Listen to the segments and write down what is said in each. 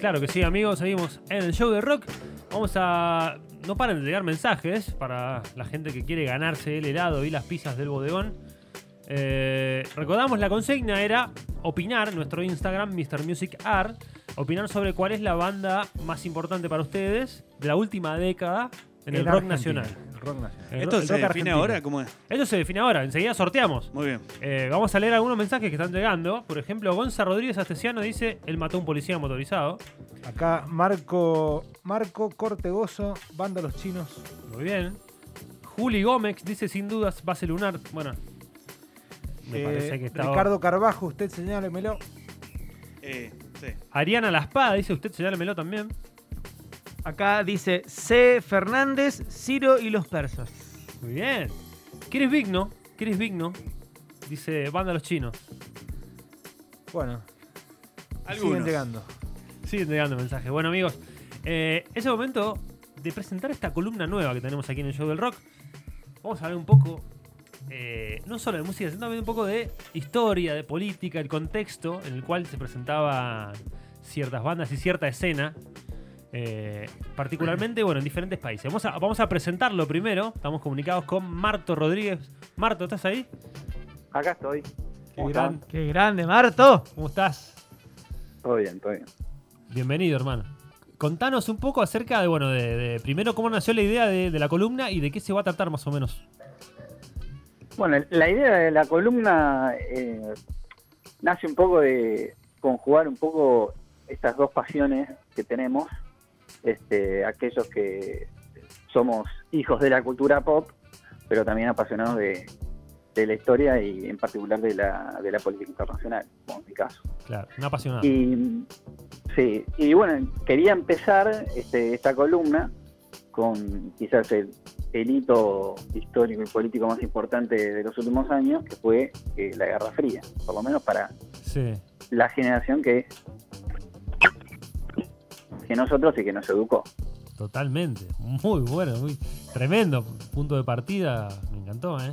Claro que sí, amigos, seguimos en el show de rock. Vamos a. No paren de llegar mensajes para la gente que quiere ganarse el helado y las pizzas del bodegón. Eh, recordamos, la consigna era opinar, nuestro Instagram, Mr. Music Art, opinar sobre cuál es la banda más importante para ustedes de la última década en el rock Argentina, nacional. El rock nacional. El ¿Esto se rock define argentino. ahora? ¿Cómo es? Esto se define ahora, enseguida sorteamos. Muy bien. Eh, vamos a leer algunos mensajes que están llegando. Por ejemplo, Gonza Rodríguez Astesiano dice: Él mató a un policía motorizado. Acá Marco, Marco Cortegoso, Banda Los Chinos. Muy bien. Juli Gómez dice: Sin dudas, base lunar. Bueno, me Eh, parece que está. Ricardo Carbajo, usted señálemelo. Eh, sí. Ariana La Espada dice: Usted señálemelo también. Acá dice C. Fernández, Ciro y los persas. Muy bien. ¿Quieres Vigno? ¿Quieres Vigno? Dice: Banda Los Chinos. Bueno, siguen llegando. Siguen llegando mensajes. Bueno, amigos, eh, es el momento de presentar esta columna nueva que tenemos aquí en el show del rock. Vamos a hablar un poco, eh, no solo de música, sino también un poco de historia, de política, el contexto en el cual se presentaban ciertas bandas y cierta escena. Eh, particularmente, bueno, en diferentes países. Vamos a, vamos a presentarlo primero. Estamos comunicados con Marto Rodríguez. Marto, ¿estás ahí? Acá estoy. Qué ¿Cómo gran- están? ¡Qué grande, Marto! ¿Cómo estás? Todo bien, todo bien. Bienvenido, hermano. Contanos un poco acerca de, bueno, de, de primero cómo nació la idea de, de la columna y de qué se va a tratar más o menos. Bueno, la idea de la columna eh, nace un poco de conjugar un poco estas dos pasiones que tenemos, este, aquellos que somos hijos de la cultura pop, pero también apasionados de, de la historia y en particular de la, de la política internacional, como en mi caso. Claro, un apasionado. Y sí, y bueno, quería empezar este, esta columna con quizás el, el hito histórico y político más importante de los últimos años, que fue eh, la Guerra Fría, por lo menos para Sí, la generación que, que nosotros y que nos educó. totalmente. Muy bueno, muy tremendo punto de partida. Me encantó, ¿eh?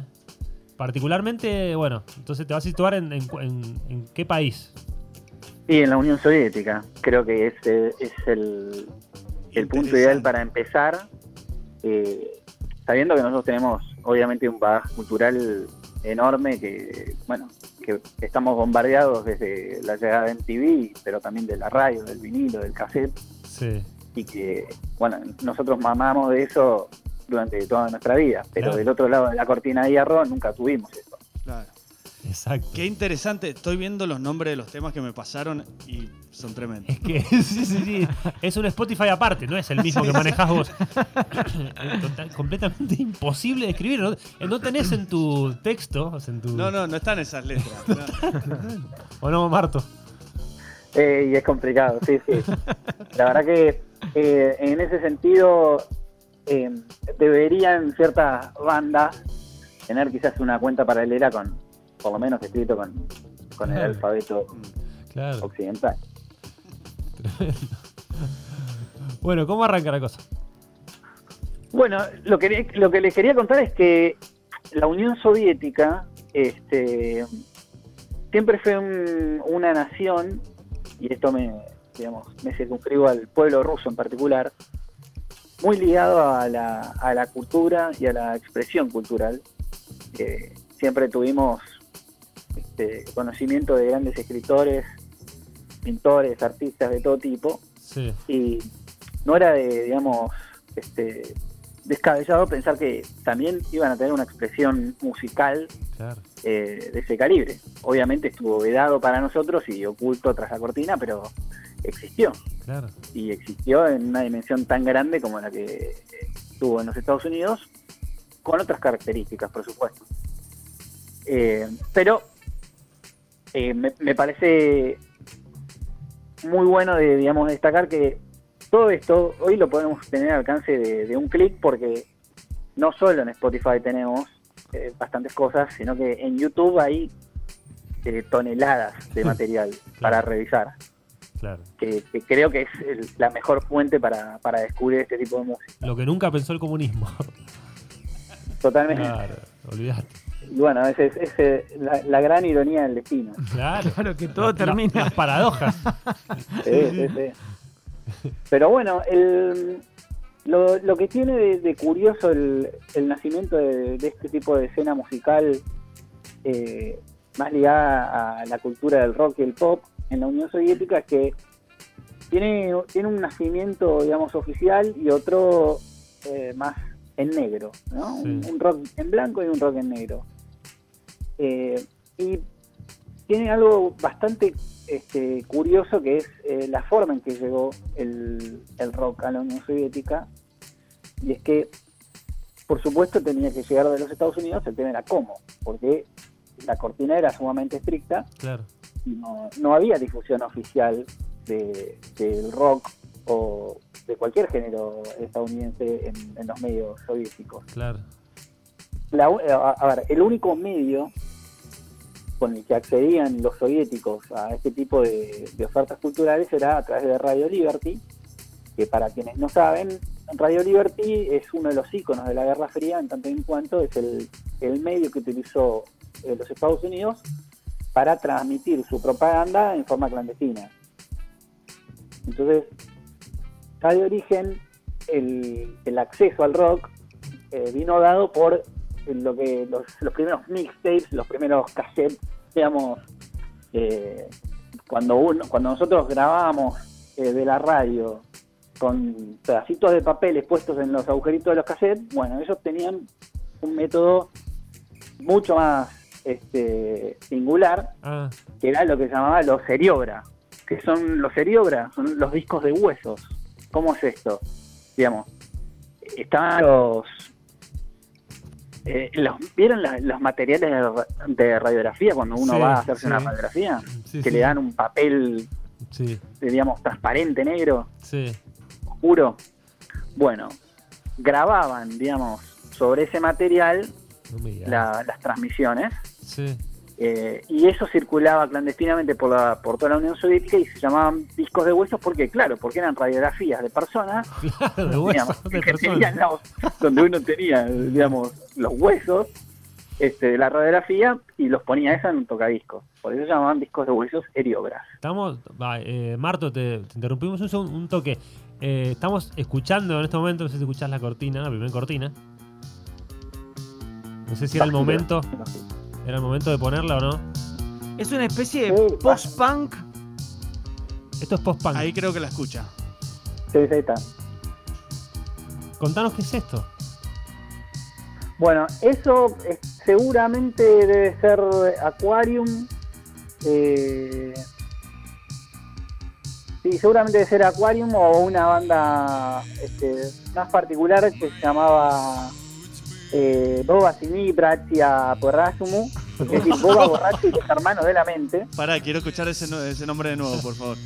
Particularmente, bueno, entonces te vas a situar en, en- en- en qué país. Y en la Unión Soviética, creo que ese es el, el punto ideal para empezar, eh, sabiendo que nosotros tenemos obviamente un bagaje cultural enorme que, bueno, que estamos bombardeados desde la llegada de MTV, pero también de la radio, del vinilo, del cassette, Sí. y que, bueno, nosotros mamamos de eso durante toda nuestra vida, pero Claro. del otro lado de la cortina de hierro nunca tuvimos eso. Claro. Exacto. Qué interesante. Estoy viendo los nombres de los temas que me pasaron y son tremendos. Es que sí, sí, sí. es un Spotify aparte, no es el mismo que manejás vos. Total- completamente imposible de escribir. ¿no? No tenés en tu texto, en tu... No, no, no están esas letras. no. ¿O no, Marto? Eh, y es complicado, sí, sí. La verdad que eh, en ese sentido eh, deberían ciertas bandas tener quizás una cuenta paralela con, por lo menos escrito con, con el alfabeto Claro. occidental. Bueno, ¿cómo arranca la cosa? Bueno, lo que, lo que les quería contar es que la Unión Soviética este, siempre fue un- una nación, y esto me, digamos, me circunscribo al pueblo ruso en particular, muy ligado a la, a la cultura y a la expresión cultural. Eh, siempre tuvimos este, conocimiento de grandes escritores, pintores, artistas de todo tipo, Sí. y no era de, digamos, este, descabellado pensar que también iban a tener una expresión musical Claro. eh, de ese calibre. Obviamente estuvo vedado para nosotros y oculto tras la cortina, pero existió. Claro. Y existió en una dimensión tan grande como la que tuvo en los Estados Unidos, con otras características, por supuesto. Eh, pero eh, me, me parece muy bueno de, digamos, destacar que todo esto hoy lo podemos tener al alcance de, de un clic porque no solo en Spotify tenemos eh, bastantes cosas, sino que en YouTube hay eh, toneladas de material para revisar, Claro. que, que creo que es el- la mejor fuente para, para descubrir este tipo de música. Lo que nunca pensó el comunismo. Totalmente. Claro, olvidate. Y bueno, esa es, es, la, la gran ironía del destino. Claro. Claro que todo La- la- termina. las paradojas. Sí, sí, sí. Pero bueno, el, lo, lo que tiene de, de curioso el, el nacimiento de, de este tipo de escena musical eh, más ligada a la cultura del rock y el pop en la Unión Soviética es que tiene, tiene un nacimiento, digamos, oficial y otro eh, más en negro, ¿no? Un, Sí. un rock en blanco y un rock en negro. Eh, y tiene algo bastante este, curioso que es eh, la forma en que llegó el, el rock a la Unión Soviética. Y es que, por supuesto, tenía que llegar de los Estados Unidos, el tema era cómo, porque la cortina era sumamente estricta Claro. y no, no había difusión oficial de- del rock o de cualquier género estadounidense en, en los medios soviéticos. Claro. La a, a ver, el único medio con el que accedían los soviéticos a este tipo de, ofertas culturales era a través de Radio Liberty, que para quienes no saben, Radio Liberty es uno de los íconos de la Guerra Fría, en tanto en cuanto es el, el medio que utilizó eh, los Estados Unidos para transmitir su propaganda en forma clandestina. Entonces, está de origen el, el acceso al rock eh, vino dado por lo que los, los primeros mixtapes, los primeros cassettes, digamos, eh, cuando uno, cuando nosotros grabábamos eh, de la radio con pedacitos de papeles puestos en los agujeritos de los cassettes, bueno, ellos tenían un método mucho más este, singular, Ah, que era lo que se llamaba los seriobra. que son los seriobra? Son los discos de huesos. ¿Cómo es esto? Digamos, estaban los... eh, los ¿Vieron la- los materiales de, ra- de radiografía cuando uno Sí, va a hacerse una radiografía? sí, que le dan un papel, digamos, transparente, negro, oscuro. Bueno, grababan, digamos, sobre ese material No la- las transmisiones Sí. Eh, y eso circulaba clandestinamente por, la, por toda la Unión Soviética y se llamaban discos de huesos porque, claro, porque eran radiografías de personas, Claro, de huesos digamos, de que personas. tenían los- donde uno tenía, digamos, los huesos este, de la radiografía y los ponía eso en un tocadiscos. Por eso se llamaban discos de huesos eriobras. Estamos, va, eh, Marto, te, te interrumpimos un, segundo, un toque. Eh, estamos escuchando en este momento, no sé si escuchás la cortina, la primera cortina. No sé si era el momento, era el momento de ponerla o no. Es una especie de Sí, post-punk. Esto es post-punk. Ahí creo que la escucha. Sí, sí, está. Contanos qué es esto. Bueno, eso eh, seguramente debe ser Aquarium. eh, sí, seguramente debe ser Aquarium o una banda este, más particular que se llamaba eh, Boba Simi Brazia Porrasumu. Es decir, Boba Borracho y los hermanos de la mente. Pará, quiero escuchar ese, no- ese nombre de nuevo, por favor.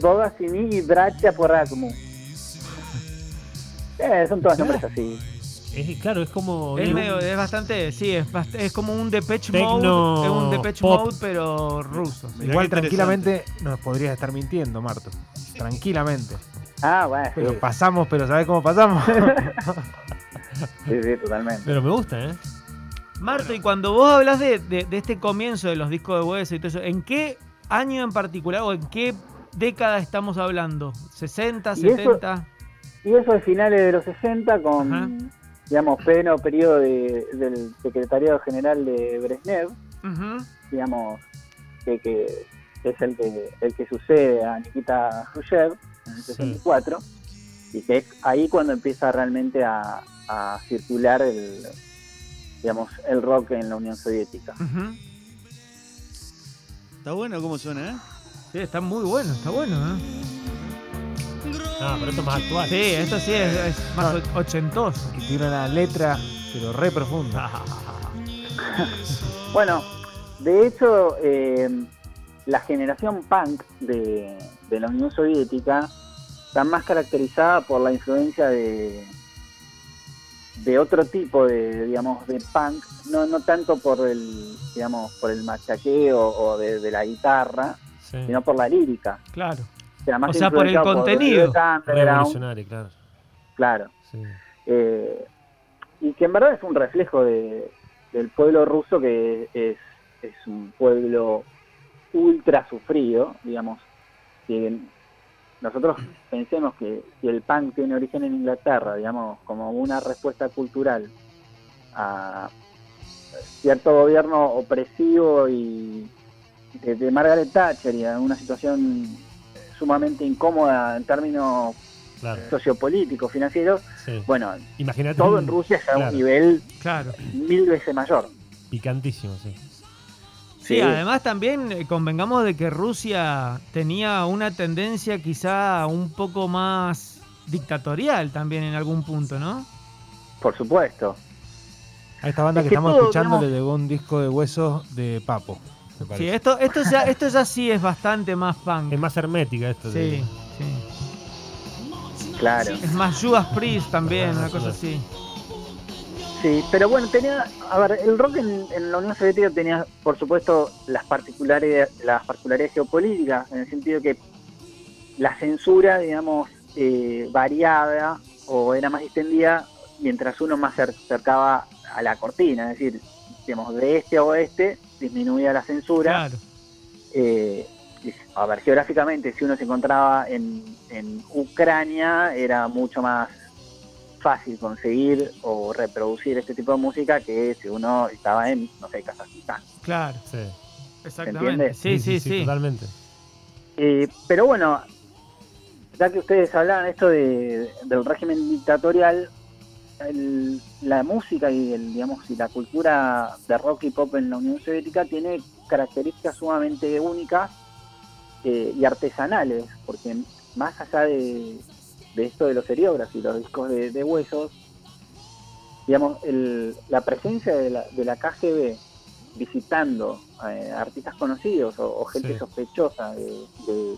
Boba Simi Brazia Porrasumu. Eh, son todos nombres así. Es, claro, es como. Es, un- medio, es bastante, sí, es, es como un Depeche Tecno Mode, es un Depeche pop. Mode pero ruso. Mirá Igual tranquilamente nos podrías estar mintiendo, Marto. Tranquilamente. Ah, bueno, Pero sí, pasamos, pero ¿sabes cómo pasamos? sí, sí, totalmente. Pero me gusta, ¿eh? Marto, y cuando vos hablas de, de- de este comienzo de los discos de hueso y todo eso, ¿en qué año en particular o en qué década estamos hablando? ¿60, Y eso- 70? Y eso es finales de los 60 con, Ajá. digamos, pleno periodo de- del Secretariado General de Brezhnev, digamos, que, que es el que, el que sucede a Nikita Khrushchev en el Sí. 64, y que es ahí cuando empieza realmente a, a circular el, digamos, el rock en la Unión Soviética. Está bueno cómo suena, ¿eh? Sí, está muy bueno, está bueno, ¿eh? No, pero esto es más actual. Sí, esto sí es, es más No. ochentoso. y tiene una letra, pero re profunda. Bueno, de hecho, eh, la generación punk de, de la Unión Soviética está más caracterizada por la influencia de, de otro tipo de, digamos, de punk, no, no tanto por el, digamos, por el machaqueo o de, de la guitarra, Sí. sino por la lírica. Claro. sea, más O sea, por el contenido. Revolucionario, claro. claro. Sí. Eh, y que en verdad es un reflejo de, del pueblo ruso que es, es un pueblo ultra sufrido, digamos, que nosotros pensemos que si el punk tiene origen en Inglaterra, digamos, como una respuesta cultural a cierto gobierno opresivo y de, de Margaret Thatcher y a una situación sumamente incómoda en términos Claro. sociopolíticos, financieros, Sí. bueno, Imagínate. todo un- en Rusia está a claro, un nivel Claro. mil veces mayor. Picantísimo, sí. Sí, además también eh, convengamos de que Rusia tenía una tendencia quizá un poco más dictatorial también en algún punto, ¿no? por supuesto. A esta banda Es que, que estamos todo, escuchando digamos- le llegó un disco de huesos de Papo. Sí, esto, esto, ya, esto ya sí es bastante más punk. Es más hermética esto. Sí, de- sí. Claro. Es más Judas Priest también, Ah, una cosa así. Sí, pero bueno, tenía, a ver, el rock en, en la Unión Soviética tenía, por supuesto, las particulares, las particularidades geopolíticas, en el sentido que la censura, digamos, eh, variaba o era más extendida mientras uno más se acercaba a la cortina, es decir, digamos, de este a oeste disminuía la censura. Claro. Eh, a ver, geográficamente, si uno se encontraba en, en Ucrania, era mucho más fácil conseguir o reproducir este tipo de música que si uno estaba en, no sé, Kazajistán. Claro, Sí. exactamente. Sí, sí, sí. Totalmente. Eh, pero bueno, ya que ustedes hablaban esto de, del régimen dictatorial, el- la música y el, digamos y la cultura de rock y pop en la Unión Soviética tiene características sumamente únicas eh, y artesanales, porque más allá de, de esto de los seriógrafos y los discos de, de huesos, digamos, el- la presencia de la, de la KGB visitando eh, artistas conocidos o, o gente Sí. sospechosa de, de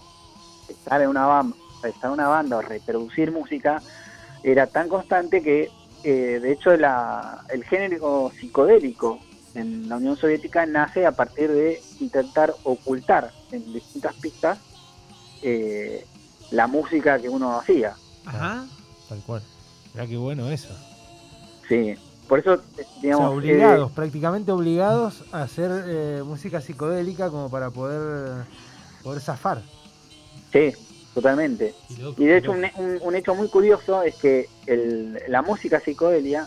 estar en una banda, estar en una banda o reproducir música era tan constante que eh, de hecho la, el género psicodélico en la Unión Soviética nace a partir de intentar ocultar en distintas pistas eh, la música que uno hacía. Ajá. Tal cual. Mirá qué bueno eso. Sí, por eso, eh, O sea, digamos, obligados, prácticamente obligados a hacer eh, música psicodélica como para poder, poder zafar. eh, sí, totalmente. Y de hecho un, un- un hecho muy curioso es que el- la música psicodelia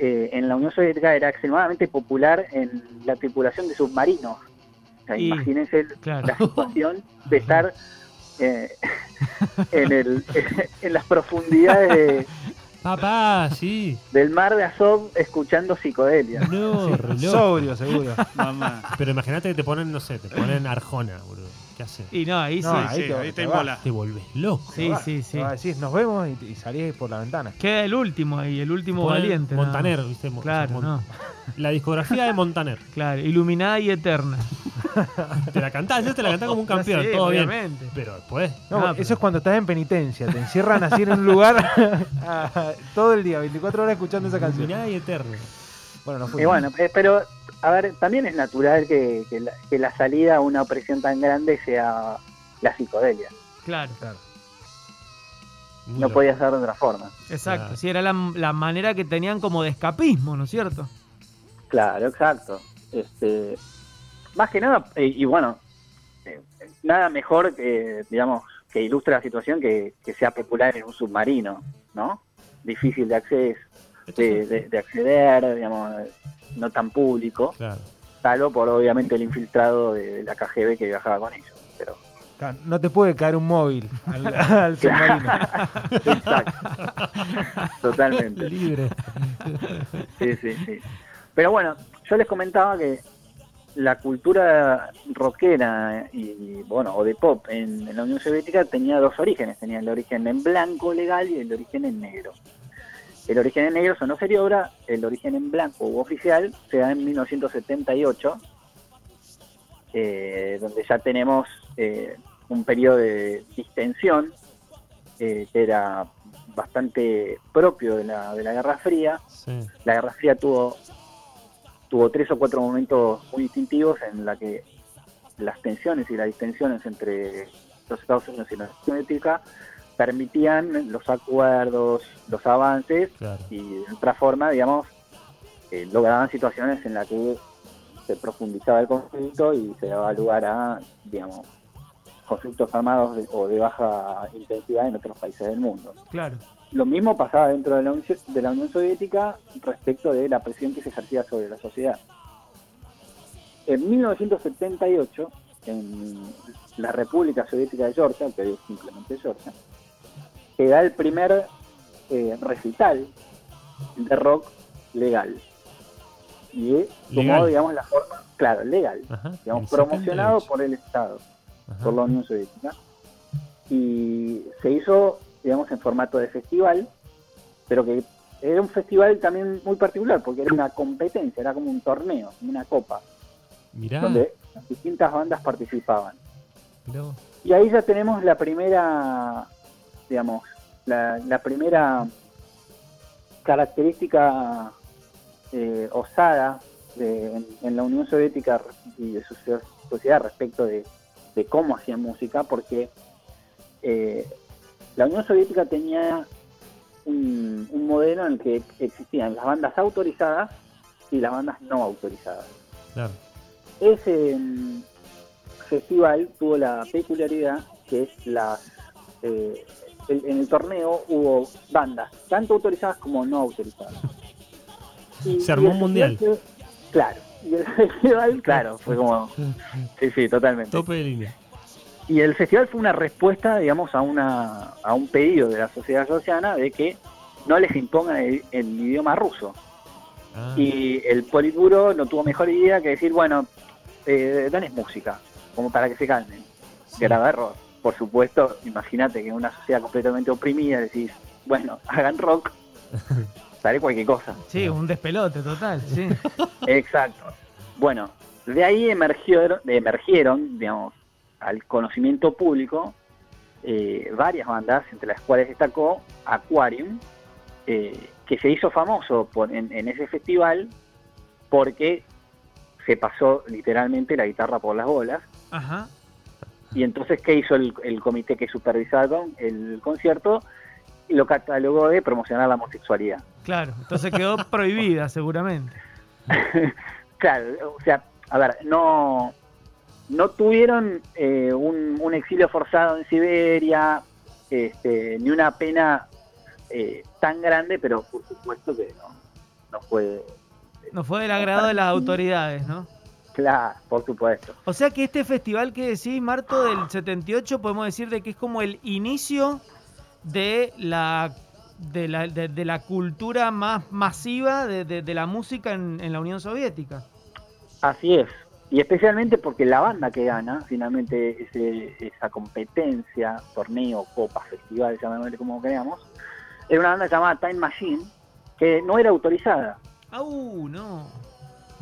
eh, en la Unión Soviética era extremadamente popular en la tripulación de submarinos. O sea, Y- imagínense Claro. la situación de estar eh, en, el, en las profundidades de- Papá, sí. del mar de Azov escuchando psicodelia. No. Sobrio, seguro. Mamá. Pero imagínate que te ponen, no sé, te ponen Arjona, boludo. ¿Qué haces? Y no, ahí No, sí. ahí Sí, te- ahí te te va. inmola. Te volvés loco. Sí, sí, sí. decir, nos vemos y, y salís por la ventana. Queda el último ahí, el último valiente. Montaner, ¿viste? Mo- Claro, no. La discografía de Montaner. Claro, iluminada y eterna. Te la cantás, yo te la cantás como un campeón, Sí, todo bien. obviamente. Pero después. No, eso pero- es cuando estás en penitencia, te encierran así en un lugar todo el día, 24 horas escuchando esa canción. Iluminada y eterna. Bueno, no fue. Y bueno, eh, pero a ver, también es natural que, que la, que la salida a una opresión tan grande sea la psicodelia. Claro, Claro. Muy No loco. podía ser de otra forma. exacto. Claro. Sí, era la, la manera que tenían como de escapismo, ¿no es cierto? Claro, exacto. Este, más que nada, eh, y bueno, eh, nada mejor que, digamos, que ilustre la situación que, que sea popular en un submarino, ¿no? Difícil de acceso, de, de- de acceder, digamos, no tan público, Claro. salvo por obviamente el infiltrado de la KGB que viajaba con ellos. Pero, No te puede caer un móvil al, al submarino. exacto. Totalmente. Libre. Sí, sí, sí. Pero bueno, yo les comentaba que la cultura rockera y, bueno, o de pop en, en la Unión Soviética tenía dos orígenes. Tenía el origen en blanco legal y el origen en negro. El origen en negro son no sería obra, el origen en blanco u oficial se da en 1978, eh, donde ya tenemos eh, un periodo de distensión eh, que era bastante propio de la, de la Guerra Fría. Sí. La Guerra Fría tuvo, tuvo tres o cuatro momentos muy distintivos en la que las tensiones y las distensiones entre los Estados Unidos y la Unión Soviética permitían los acuerdos, los avances Claro. y de otra forma, digamos, eh, lograban situaciones en las que se profundizaba el conflicto y se daba lugar a, digamos, conflictos armados de- o de baja intensidad en otros países del mundo. Claro. Lo mismo pasaba dentro de la, Unión, de la Unión Soviética respecto de la presión que se ejercía sobre la sociedad. En 1978, en la República Soviética de Georgia, que hoy es simplemente Georgia, se da el primer eh, recital de rock legal. Y tomó, digamos, la forma, claro, legal, Ajá, digamos, promocionado 78. por el Estado Ajá. por la Unión Soviética. Y se hizo, digamos, en formato de festival, pero que era un festival también muy particular, porque era una competencia, era como un torneo, una copa, Mirá, donde distintas bandas participaban. mirá. Y ahí ya tenemos la primera, digamos, la, la primera característica eh, osada de- en, en la Unión Soviética y de su so- sociedad respecto de, de cómo hacían música, porque eh, la Unión Soviética tenía un, un modelo en el que existían las bandas autorizadas y las bandas no autorizadas. Claro. Ese mm, festival tuvo la peculiaridad que es las eh, el- en el torneo hubo bandas tanto autorizadas como no autorizadas. Y- Se armó un mundial. claro, y el festival, claro, fue como sí, sí, totalmente. Tope de línea. Y el festival fue una respuesta, digamos, a una a un pedido de la sociedad georgiana de que no les impongan el, el idioma ruso. Ah, Y el Politburo no tuvo mejor idea que decir, bueno, eh, danes música, como para que se calmen. sí. Grave error. Por supuesto, imagínate que en una sociedad completamente oprimida decís, bueno, hagan rock, sale cualquier cosa. Sí, un despelote total, sí. Exacto. Bueno, de ahí emergieron, emergieron digamos, al conocimiento público eh, varias bandas, entre las cuales destacó Aquarium, eh, que se hizo famoso por- en, en ese festival porque se pasó literalmente la guitarra por las bolas. Ajá. Y entonces, ¿qué hizo el, el comité que supervisaba el concierto? Lo catalogó de promocionar la homosexualidad. Claro. Entonces quedó prohibida, seguramente. Claro, o sea, a ver, no, no tuvieron eh, un, un exilio forzado en Siberia, este, ni una pena eh, tan grande, pero por supuesto que no, no fue, No fue del agrado de las autoridades, ¿no? Claro, por supuesto. O sea que este festival que decís, Marto, del 78, podemos decir de que es como el inicio de la de la, de, de la cultura más masiva de, de- la música en, en la Unión Soviética. Así es. Y especialmente porque la banda que gana, finalmente, ese- esa competencia, torneo, copa, festival, llamémosle como creamos, era una banda llamada Time Machine, que no era autorizada. ¡Au! No.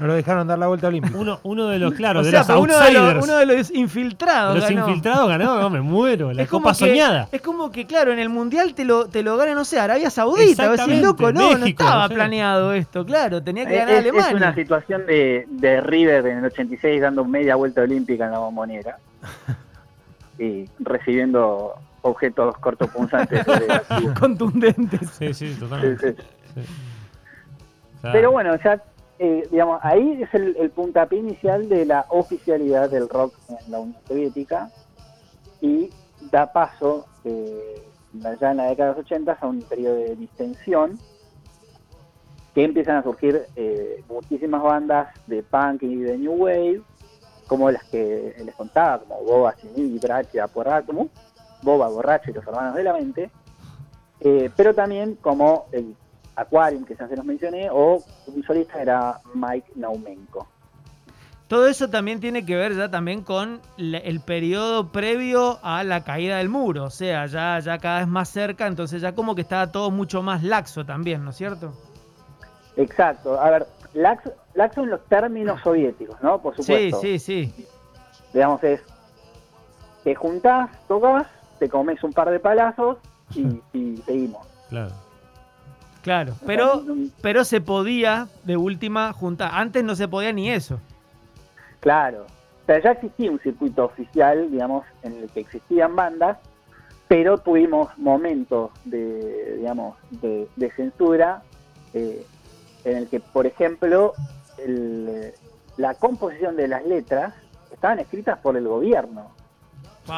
No lo dejaron dar la vuelta olímpica. Uno, uno de los, claro, o de sea, los pero uno de outsiders. los, uno de los infiltrados. los ganó. infiltrados ganó, no, me muero. La Es como copa que- soñada. Es como que, claro, en el mundial te lo, te lo gana, no sé, Arabia Saudita. Decís, Exactamente, loco, no, no estaba no sé. planeado esto, claro, tenía que Es, ganar es- es Alemania. una situación de, de River en el 86 dando media vuelta olímpica en la bombonera y recibiendo objetos cortopunzantes. Contundentes. Sí, sí, Sí, totalmente. sí. Sí. O sea, Pero bueno, ya, eh, digamos, ahí es el, el puntapié inicial de la oficialidad del rock en la Unión Soviética y da paso, eh, ya en la década de los 80, a un periodo de distensión que empiezan a surgir eh, muchísimas bandas de punk y de new wave, como las que les contaba, como Boba, Chini, Brache, Aporrátomo, Boba, Borracho y los Hermanos de la Mente, pero también como el Aquarium, que ya se los mencioné, o un solista era Mike Naumenko. Todo eso también tiene que ver ya también con el periodo previo a la caída del muro. O sea, ya, ya cada vez más cerca, entonces ya como que estaba todo mucho más laxo también, ¿no es cierto? Exacto. A ver, laxo, laxo en los términos soviéticos, ¿no? Por Sí, supuesto. sí, sí. Digamos, es, te juntás, tocas, te comes un par de palazos y, y seguimos. Claro. Claro. Pero, pero se podía de última juntar. Antes no se podía ni eso. Claro. O sea, ya existía un circuito oficial, digamos, en el que existían bandas, pero tuvimos momentos de, digamos, de, de censura eh, en el que, por ejemplo, el, la composición de las letras estaban escritas por el gobierno. Wow.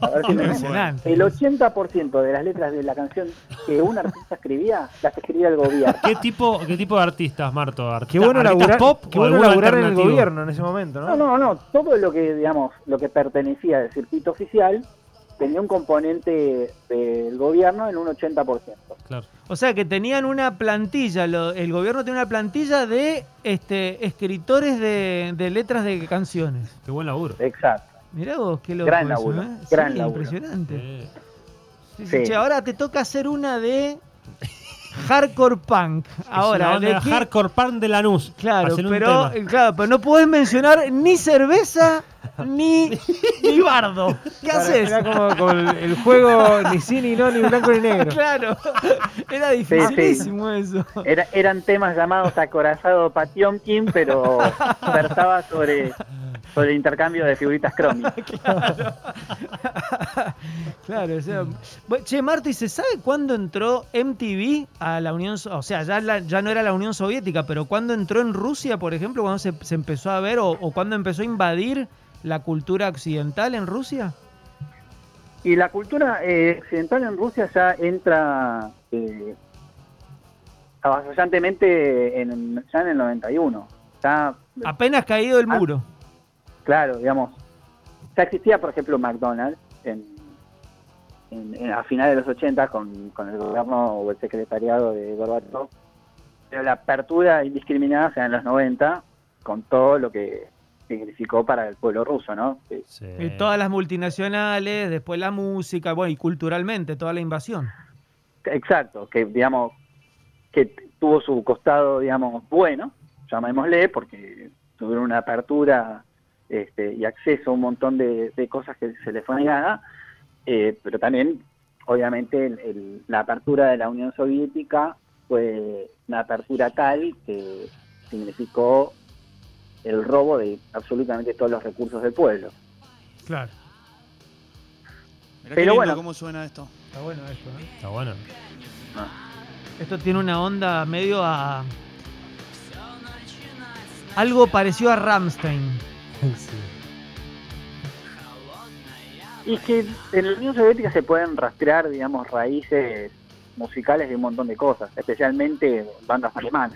A ver si me- el 80% de las letras de la canción que un artista escribía, las escribía el gobierno. ¿Qué tipo, qué tipo de artistas, Marto? Qué ¿Artistas, bueno laburar, pop qué bueno laburar en el gobierno en ese momento, No, ¿no? no, no. Todo lo que, digamos, lo que pertenecía al circuito oficial tenía un componente del gobierno en un 80%. Claro. O sea que tenían una plantilla, lo- el gobierno tenía una plantilla de este, escritores de, de letras de canciones. Qué buen laburo. Exacto. Mirá vos, qué loco Gran eso, ¿eh? gran Sí, laburo. impresionante. Sí, sí, Sí. che, ahora te toca hacer una de hardcore punk. Ahora, es una ¿de hardcore punk de Lanús. Claro, pero, claro, pero no puedes mencionar ni cerveza ni, ni bardo. ¿Qué Claro, haces? Era como con el juego ni sí, ni no, ni blanco, ni negro. Claro, era dificilísimo eso. Era, eran temas llamados Acorazado Patiomkin, pero versaba sobre, sobre el intercambio de figuritas crómicas. Claro, o sea, bu- che, Marti, ¿se sabe cuándo entró MTV a la Unión O sea, ya, la- ya no era la Unión Soviética, pero cuándo entró en Rusia, por ejemplo, cuando se, se empezó a ver o, o cuándo empezó a invadir la cultura occidental en Rusia? Y la cultura eh, occidental en Rusia ya entra eh, avasallantemente en, ya en el 91. Ya, Apenas caído el muro. Claro, digamos, ya existía, por ejemplo, McDonald's en, en- en- a finales de los 80 con, con el gobierno o el secretariado de Gorbachev, pero la apertura indiscriminada se da en los 90 con todo lo que significó para el pueblo ruso, ¿no? Sí. Todas las multinacionales, después la música, bueno, y culturalmente, toda la invasión. Exacto, que digamos que tuvo su costado, digamos, bueno, llamémosle, porque tuvieron una apertura este, y acceso a un montón de, de cosas que se les fue negada, eh, pero también, obviamente, el- el- la apertura de la Unión Soviética fue una apertura tal que significó el robo de absolutamente todos los recursos del pueblo. Claro. Mirá Pero bueno. cómo suena esto. Está bueno esto, ¿eh? Está bueno. Esto tiene una onda medio a. Algo parecido a Ramstein. Y es que en la Unión Soviética se pueden rastrear, digamos, raíces musicales de un montón de cosas, especialmente bandas alemanas.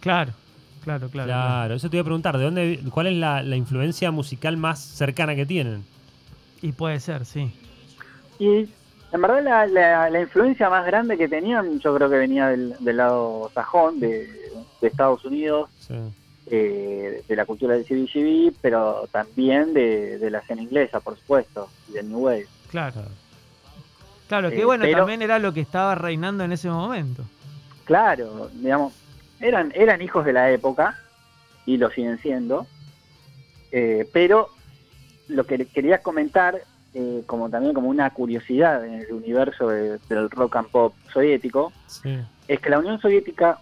Claro, claro, claro. Claro, eso te iba a preguntar, ¿de dónde, ¿cuál es la, la influencia musical más cercana que tienen? Y puede ser, sí. Y en verdad la, la- la influencia más grande que tenían yo creo que venía del, del lado sajón de, de Estados Unidos, Sí. Eh, de la cultura del CBGB, pero también de, de la escena inglesa, por supuesto, y del New Wave. Claro. Claro, que Eh, bueno, pero- también era lo que estaba reinando en ese momento. Claro, digamos, eran, eran hijos de la época y lo siguen siendo, eh, pero lo que quería comentar, eh, como también como una curiosidad en el universo de- del rock and pop soviético, Sí. es que la Unión Soviética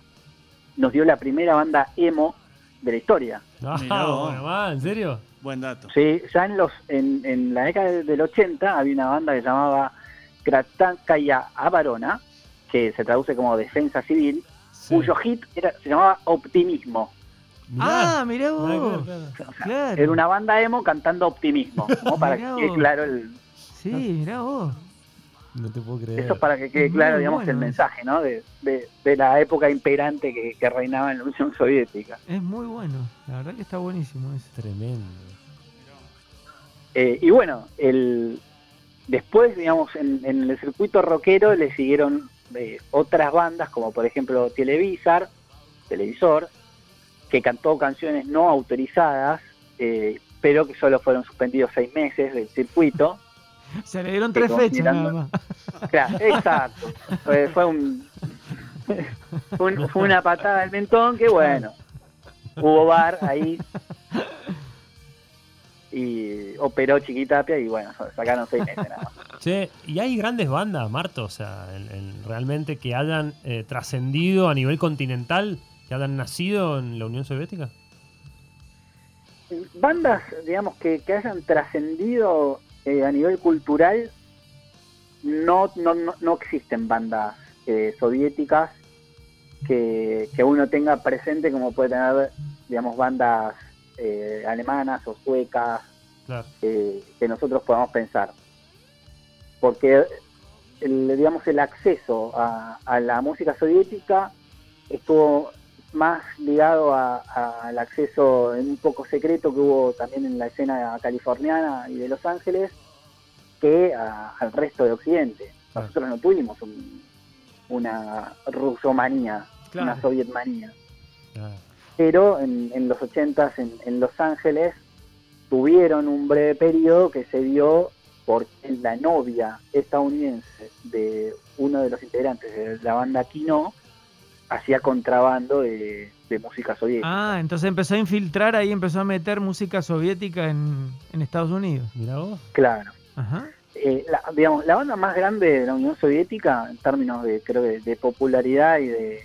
nos dio la primera banda emo de la historia. Ah, vos. ¿en serio? Buen dato. Sí, ya en los en, en la década del 80 había una banda que se llamaba Kratankaya Avarona, que se traduce como Defensa Civil, Sí. cuyo hit era, se llamaba Optimismo. Mirá. Ah, mirá Nada que ver, vos. claro. Claro. Era una banda emo cantando Optimismo, ¿no? para que quede vos. claro el, Sí, mirá vos. No te puedo creer. eso es para que quede Muy claro, digamos, bueno el mensaje, ¿no? De, de, de la época imperante que, que reinaba en la Unión Soviética. Es muy bueno. La verdad que está buenísimo eso. Tremendo. Eh, y bueno, el, después, digamos, en, en el circuito rockero le siguieron eh, otras bandas, como por ejemplo Televisar, Televisor, que cantó canciones no autorizadas, eh, pero que solo fueron suspendidos seis meses del circuito. Se le dieron Sí, tres fechas nada más. Claro, exacto. Fue, fue un, fue un- fue una patada del mentón que bueno, hubo bar ahí y operó Chiquitapia y bueno, sacaron seis meses nada más. Che, ¿y hay grandes bandas, Marto? O sea, en- en- realmente que hayan eh, trascendido a nivel continental, que hayan nacido en la Unión Soviética. Bandas, digamos, que, que hayan trascendido eh, a nivel cultural, no, no, no, no existen bandas eh, soviéticas que, que uno tenga presente como puede tener, digamos, bandas eh, alemanas o suecas Claro. eh, que nosotros podamos pensar. Porque el, digamos, el acceso a, a la música soviética estuvo más ligado al acceso en un poco secreto que hubo también en la escena californiana y de Los Ángeles que a- al resto de Occidente. Nosotros no tuvimos un- una rusomanía, Claro. una sovietmanía Claro. pero en, en los 80 en, en Los Ángeles tuvieron un breve periodo que se dio porque la novia estadounidense de uno de los integrantes de la banda Kino hacía contrabando de, de música soviética. Ah, entonces empezó a infiltrar ahí, empezó a meter música soviética en, en Estados Unidos. Mirá vos. Claro. Ajá. Eh, la, digamos, la banda más grande de la Unión Soviética en términos de creo de, de popularidad y de,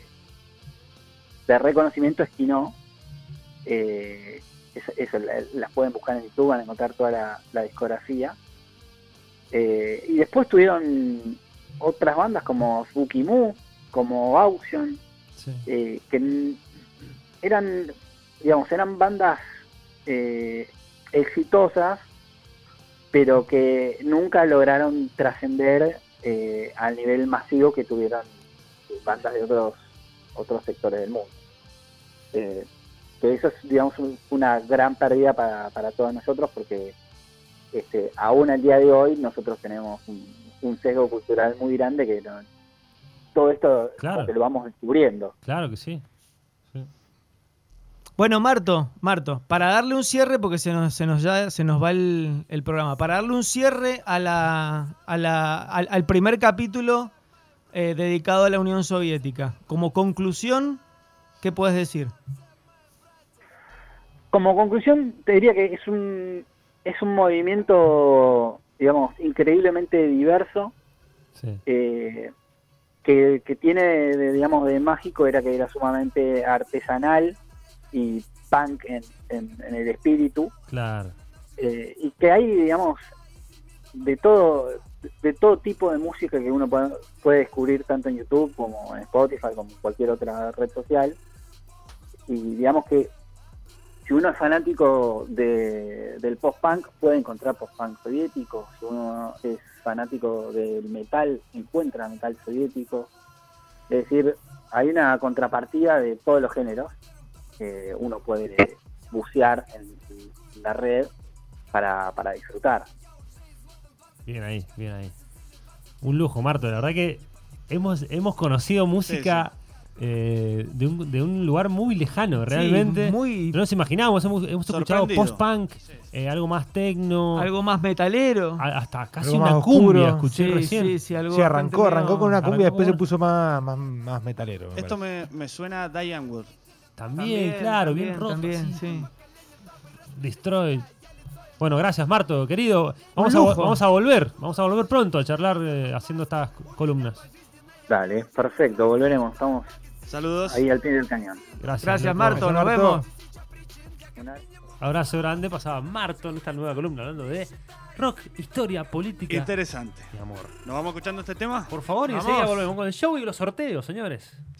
de reconocimiento es Kino. Eh, eso, eso, la- las pueden buscar en YouTube, van a encontrar toda la, la discografía. Eh, y después tuvieron otras bandas como Spooky Moo, como Auction, Eh, que eran, digamos, eran bandas eh, exitosas, pero que nunca lograron trascender eh, al nivel masivo que tuvieron bandas de otros otros sectores del mundo. Eh, que eso es, digamos, un- una gran pérdida para, para todos nosotros porque este, aún al día de hoy nosotros tenemos un, un sesgo cultural muy grande que no- todo esto Claro. que lo vamos descubriendo. Claro que sí. Bueno, Marto, Marto, para darle un cierre, porque se nos, se nos, ya, se nos va el, el programa, para darle un cierre a la, a la, al, al primer capítulo eh, dedicado a la Unión Soviética, como conclusión, ¿qué puedes decir? Como conclusión, te diría que es un, es un movimiento, digamos, increíblemente diverso, Sí. eh, que, que tiene, de, digamos, de mágico, era que era sumamente artesanal y punk en, en- en el espíritu, Claro. eh, y que hay, digamos, de todo de todo tipo de música que uno puede, puede descubrir tanto en YouTube como en Spotify, como en cualquier otra red social. Y digamos que si uno es fanático de, del post-punk, puede encontrar post-punk soviético. Si uno es fanático del metal, encuentra metal soviético. Es decir, hay una contrapartida de todos los géneros que uno puede bucear en, en la red para, para disfrutar. Bien ahí, bien ahí. Un lujo, Marto. La verdad que hemos, hemos conocido música eh, de, un, de un lugar muy lejano, realmente. Sí, muy, No nos imaginábamos, hemos, hemos escuchado post-punk, eh, algo más tecno, algo más metalero. a- hasta casi Algo una más cumbia escuché sí, recién. sí, sí, algo Sí, arrancó, arrancó con una cumbia, después se puso más, más, más metalero. me Esto me, me suena a Diane Wood. También, claro, bien rock. También, sí. Destroy. Bueno, gracias, Marto, querido. Vamos a, vamos a volver, vamos a volver pronto a charlar eh, haciendo estas columnas. Dale, perfecto, volveremos. Estamos Saludos. ahí al pie del cañón. Gracias. Marto. Nos vemos. Abrazo grande, pasaba Marto en esta nueva columna hablando de rock, historia, política Interesante. y amor. ¿Nos vamos escuchando este tema? Por favor, y enseguida volvemos con el show y los sorteos, señores.